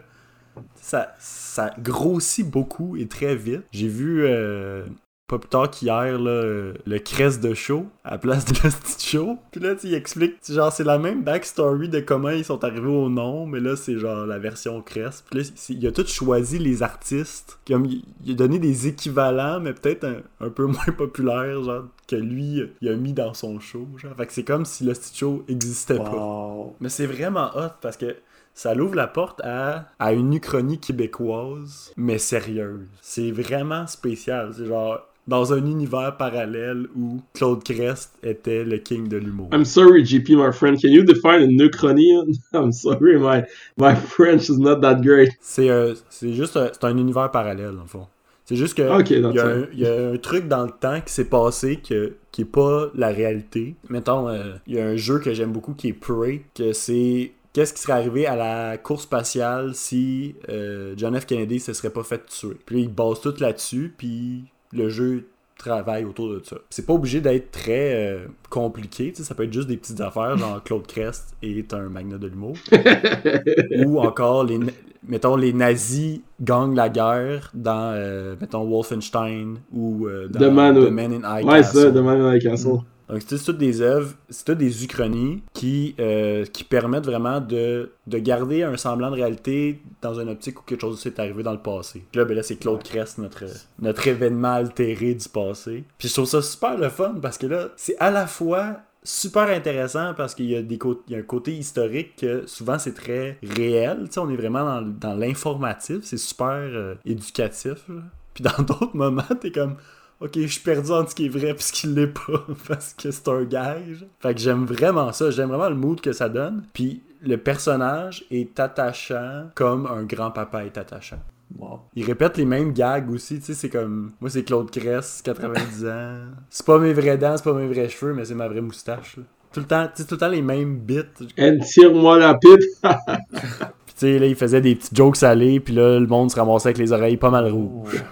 ça, ça grossit beaucoup et très vite. J'ai vu, euh, pas plus tard qu'hier, là, euh, le Crest de show, à la place de petite show. Puis là, tu explique, genre, c'est la même backstory de comment ils sont arrivés au nom, mais là, c'est genre la version Crest. Puis là, il a tout choisi les artistes, comme il, a donné des équivalents, mais peut-être un, un peu moins populaires, genre, que lui, il a mis dans son show, genre. Fait que c'est comme si petit show existait pas. Mais c'est vraiment hot parce que ça l'ouvre la porte à, à une uchronie québécoise, mais sérieuse. C'est vraiment spécial. C'est genre dans un univers parallèle où Claude Crest était le king de l'humour. I'm sorry, GP, my friend. Can you define a neuchronie? I'm sorry, my my French is not that great. C'est euh, juste un, un univers parallèle, en fond. C'est juste que il y, a un, it. il y a un truc dans le temps qui s'est passé que, qui est pas la réalité. Mettons, euh, il y a un jeu que j'aime beaucoup qui est Prey, que c'est qu'est-ce qui serait arrivé à la course spatiale si euh, John F. Kennedy se serait pas fait tuer. Puis il base tout là-dessus, puis le jeu travaille autour de ça. C'est pas obligé d'être très euh, compliqué, ça peut être juste des petites affaires, genre Claude Crest est un magnat de l'humour. Ou encore, les, mettons, les nazis gagnent la guerre dans, euh, mettons, Wolfenstein ou euh, dans The Man- The Man in High Ouais, Castle. ça, avec Castle. Donc, c'est toutes des œuvres, c'est toutes des uchronies qui, euh, qui permettent vraiment de, de garder un semblant de réalité dans une optique où quelque chose s'est arrivé dans le passé. Puis là, ben là c'est Claude Crest, notre, notre événement altéré du passé. Puis je trouve ça super le fun parce que là, c'est à la fois super intéressant parce qu'il y a, des cô- il y a un côté historique que souvent c'est très réel. Tu sais, on est vraiment dans, dans l'informatif, c'est super euh, éducatif. là. Puis dans d'autres moments, t'es comme Ok, je suis perdu entre ce qui est vrai et ce qui l'est pas parce que c'est un gage. Fait que j'aime vraiment ça, j'aime vraiment le mood que ça donne. Puis le personnage est attachant comme un grand-papa est attachant. Wow. Il répète les mêmes gags aussi, tu sais, c'est comme... Moi, c'est Claude Cress, 90 ans. C'est pas mes vraies dents, c'est pas mes vrais cheveux, mais c'est ma vraie moustache. là. Tout le temps, tu sais, tout le temps les mêmes bits. And tire-moi la pipe. Puis tu sais, là, il faisait des petits jokes salés, puis là, le monde se ramassait avec les oreilles pas mal rouges.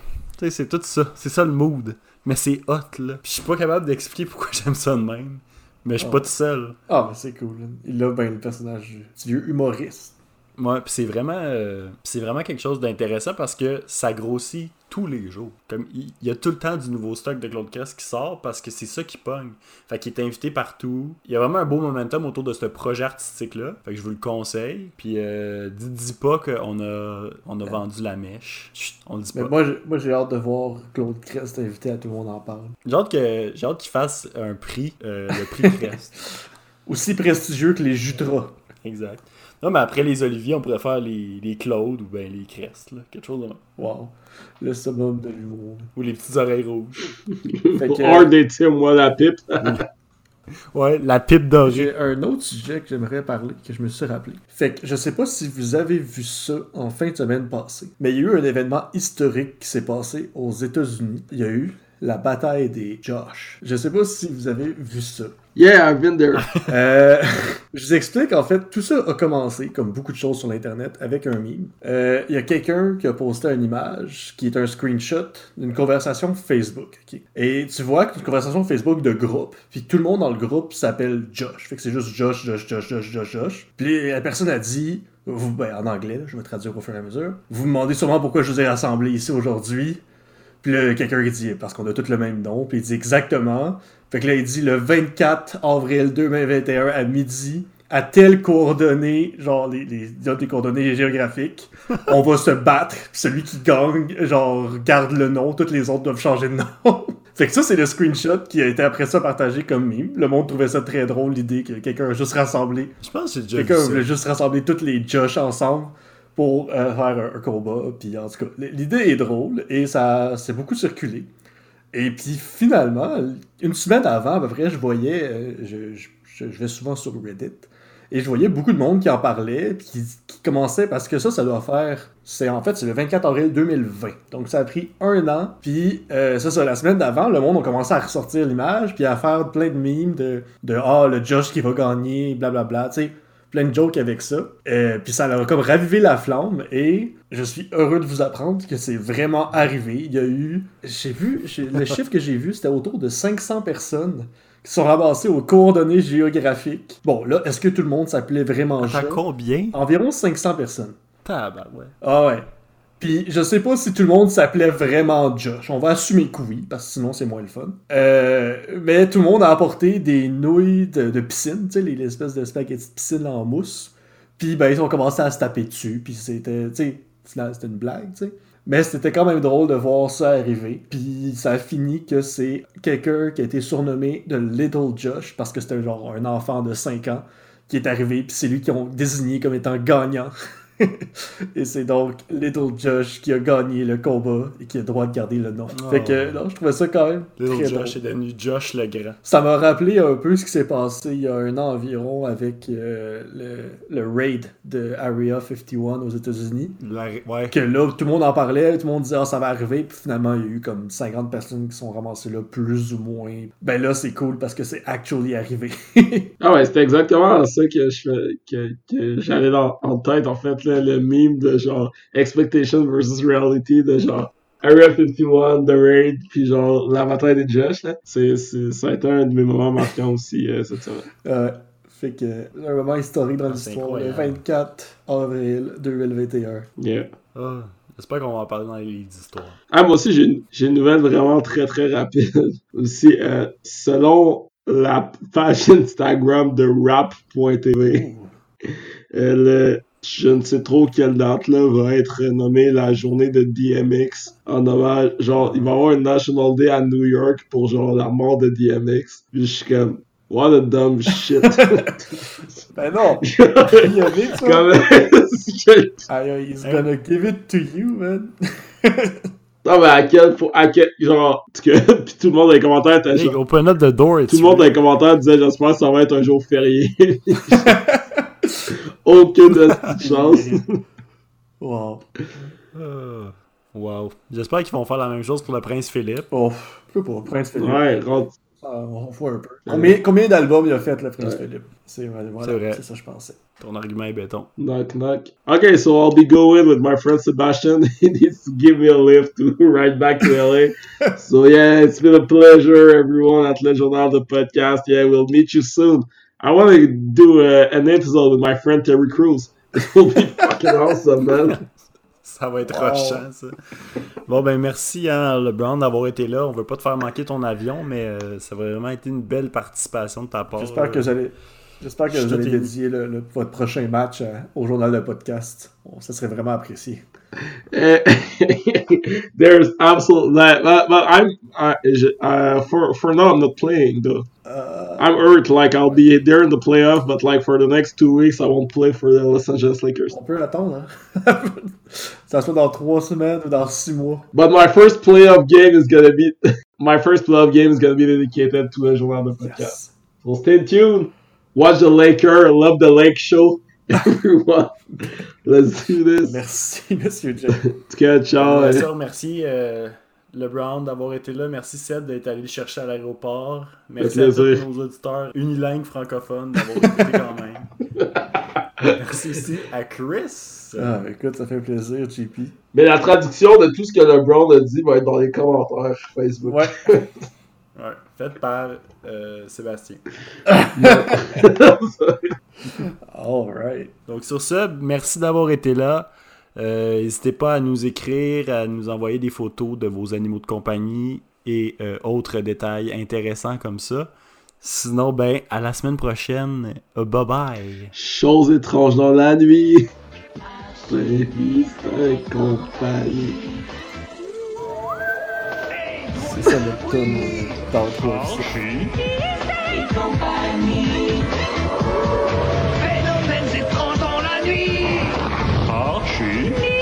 C'est tout ça. C'est ça le mood. Mais c'est hot, là. Puis je suis pas capable d'expliquer pourquoi j'aime ça de même. Mais je suis Oh. pas tout seul. Ah, mais c'est cool. Il a ben le personnage du vieux humoriste. Ouais, puis c'est vraiment, euh, c'est vraiment quelque chose d'intéressant parce que ça grossit tous les jours. Comme il y a tout le temps du nouveau stock de Claude Crest qui sort parce que c'est ça qui pogne. Fait qu'il est invité partout. Il y a vraiment un beau momentum autour de ce projet artistique-là. Fait que je vous le conseille. Puis euh, dis, dis pas qu'on a, on a vendu la mèche. Chut, on le dit Mais moi, j'ai- moi, j'ai hâte de voir Claude Crest invité à tout le monde en parle. J'ai hâte que- j'ai hâte qu'il fasse un prix, euh, le prix Crest. Aussi prestigieux que les Jutras. exact. Non, mais après les Oliviers, on pourrait faire les, les Claude ou ben les Crest, là. Quelque chose de même. Wow. Le summum de l'humour. Ou les petites oreilles rouges. Fait que- Hors des tire-moi la pipe. Ouais, la pipe dorée. J'ai un autre sujet que j'aimerais parler, que je me suis rappelé. Fait que je sais pas si vous avez vu ça en fin de semaine passée, mais il y a eu un événement historique qui s'est passé aux États-Unis. Il y a eu la bataille des Josh. Je sais pas si vous avez vu ça. Yeah, I've been there. Euh, je vous explique, en fait, tout ça a commencé, comme beaucoup de choses sur l'Internet, avec un meme. Euh, Il y a quelqu'un qui a posté une image qui est un screenshot d'une conversation Facebook. ok? Et tu vois que c'est une conversation Facebook de groupe, puis tout le monde dans le groupe s'appelle Josh. Fait que c'est juste Josh, Josh, Josh, Josh, Josh, Josh. Puis la personne a dit, ben, en anglais, je vais traduire au fur et à mesure, vous me demandez sûrement pourquoi je vous ai rassemblé ici aujourd'hui. Puis là, quelqu'un dit, parce qu'on a tous le même nom, puis il dit exactement. Fait que là, il dit le 24 avril 2021 à midi, à telle coordonnée, genre les, les, les coordonnées géographiques, on va se battre. Puis celui qui gagne, genre, garde le nom, toutes les autres doivent changer de nom. fait que ça, c'est le screenshot qui a été après ça partagé comme meme. Le monde trouvait ça très drôle, l'idée que quelqu'un a juste rassemblé Je pense que déjà Quelqu'un voulait juste rassembler toutes les Josh ensemble pour euh, faire un, un combat. Puis en tout cas, l'idée est drôle et ça s'est beaucoup circulé. Et puis finalement, une semaine avant à peu près, je voyais, euh, je, je- vais souvent sur Reddit, et je voyais beaucoup de monde qui en parlait, puis qui, qui commençait, parce que ça, ça doit faire, c'est en fait, c'est le 24 avril 2020. Donc ça a pris un an, puis euh, c'est ça, la semaine d'avant, le monde a commencé à ressortir l'image, puis à faire plein de memes de, de ah, le Josh qui va gagner, blablabla, tu sais plein de jokes avec ça. Euh, puis ça a comme ravivé la flamme et je suis heureux de vous apprendre que c'est vraiment arrivé. Il y a eu, j'ai vu, le chiffre que j'ai vu, c'était autour de 500 personnes qui sont ramassées aux coordonnées géographiques. Bon, là, est-ce que tout le monde s'appelait vraiment Attends, Jean? combien? Environ 500 personnes. Tabarouette. Ah ouais. Puis je sais pas si tout le monde s'appelait vraiment Josh. On va assumer que oui, parce que sinon c'est moins le fun. Euh, mais tout le monde a apporté des nouilles de, piscine, tu sais, les, espèces de spaghettis de piscine en mousse. Puis ben ils ont commencé à se taper dessus. Puis c'était, tu sais, c'était une blague, tu sais. Mais c'était quand même drôle de voir ça arriver. Puis ça a fini que c'est quelqu'un qui a été surnommé de Little Josh parce que c'était genre un enfant de 5 ans qui est arrivé. Puis c'est lui qu'ils ont désigné comme étant gagnant. et c'est donc Little Josh qui a gagné le combat et qui a le droit de garder le nom. Oh. Fait que, non, je trouvais ça quand même Little très Josh drôle. est devenu Josh le Grand. Ça m'a rappelé un peu ce qui s'est passé il y a un an environ avec euh, le, le raid de Area 51 aux États-Unis. Ouais. Que là, tout le monde en parlait, tout le monde disait ah, ça va arriver, puis finalement, il y a eu comme 50 personnes qui sont ramassées là, plus ou moins. Ben là, c'est cool parce que c'est actually arrivé. Ah ouais, c'était exactement ça que je fais, que, que j'avais dans- en tête, en fait, là, le meme de genre expectation versus reality, de genre Area 51, The Raid, puis genre la bataille des Josh, là. C'est, c'est, ça a été un de mes moments marquants aussi euh, cette semaine. Euh, fait que, un moment historique dans Ah, l'histoire, le incroyable. 24 avril 2021. Yeah. Ah, J'espère qu'on va en parler dans les livres d'histoire. Ah, moi aussi, j'ai une, j'ai une nouvelle vraiment très très rapide. aussi, euh, selon la page Instagram de rap.tv, euh, le- je ne sais trop quelle date là va être nommée la journée de DMX en hommage. Genre, il va y avoir un National Day à New York pour genre la mort de DMX. Puis je suis comme, what a dumb shit. Ben non! Il y a des ça! Comme- he's gonna give it to you, man! non, mais à quel point, à quel, genre, cas, puis tout le monde dans les commentaires était Hey, genre, open up the door. Tout le monde dans les commentaires disait j'espère que ça va être un jour férié. Aucune de chance. Wow. Ah, Wow. J'espère qu'ils vont faire la même chose pour le prince Philippe. Oh, je peux pas, Prince Philippe. Ouais, rentre. Ah, on voit un peu. Combien, combien d'albums il a fait, le Prince Ouais. Philippe? C'est voilà, vrai. c'est ça, je pensais. Ton argument est béton. Knock knock. Okay, so I'll be going with my friend Sebastian. He needs to give me a lift to ride back to LA. so yeah, it's been a pleasure, everyone at Le Journal the podcast. Yeah, we'll meet you soon. I want to do a, an episode with my friend Terry Crews. It will be fucking awesome, man. Ça va être Wow. rochant, ça. Bon, ben merci, hein, LeBron, d'avoir été là. On veut pas te faire manquer ton avion, mais euh, ça a vraiment été une belle participation de ta part. J'espère que Euh, allez, j'espère que je vous allez t'ai- dédier le- le- votre prochain match euh, au journal de podcast. Bon, ça serait vraiment apprécié. Eh, There's absolutely but, but I'm I, uh, for for now I'm not playing though. Euh, I'm hurt. Like I'll be there in the playoff, but like for the next two weeks I won't play for the Los Angeles Lakers. on peut attendre, hein? ça soit dans trois semaines ou dans six mois. But my first playoff game is gonna be my first playoff game is gonna be dedicated to a journal de podcast. Yes. So stay tuned. Watch the Laker. Love the Lake Show. Everyone, let's do this. Merci, Monsieur tout cas, ciao. remercier euh, LeBron d'avoir été là. Merci Seth d'être allé le chercher à l'aéroport. Merci à tous nos auditeurs unilingues francophones d'avoir écouté quand même. Merci aussi à Chris. Ah, écoute, ça fait plaisir, JP. Mais la traduction de tout ce que LeBron a dit va être dans les commentaires Facebook. Ouais. Ouais, fait par euh, Sébastien. Alright. Donc sur ce, merci d'avoir été là. Euh, N'hésitez pas à nous écrire, à nous envoyer des photos de vos animaux de compagnie et euh, autres détails intéressants comme ça. Sinon, ben, à la semaine prochaine. Euh, bye bye. Choses étranges dans la nuit. C'est compagnie. C'est ça le tune euh, d'entrée. Phénomènes étranges dans la nuit. Archie.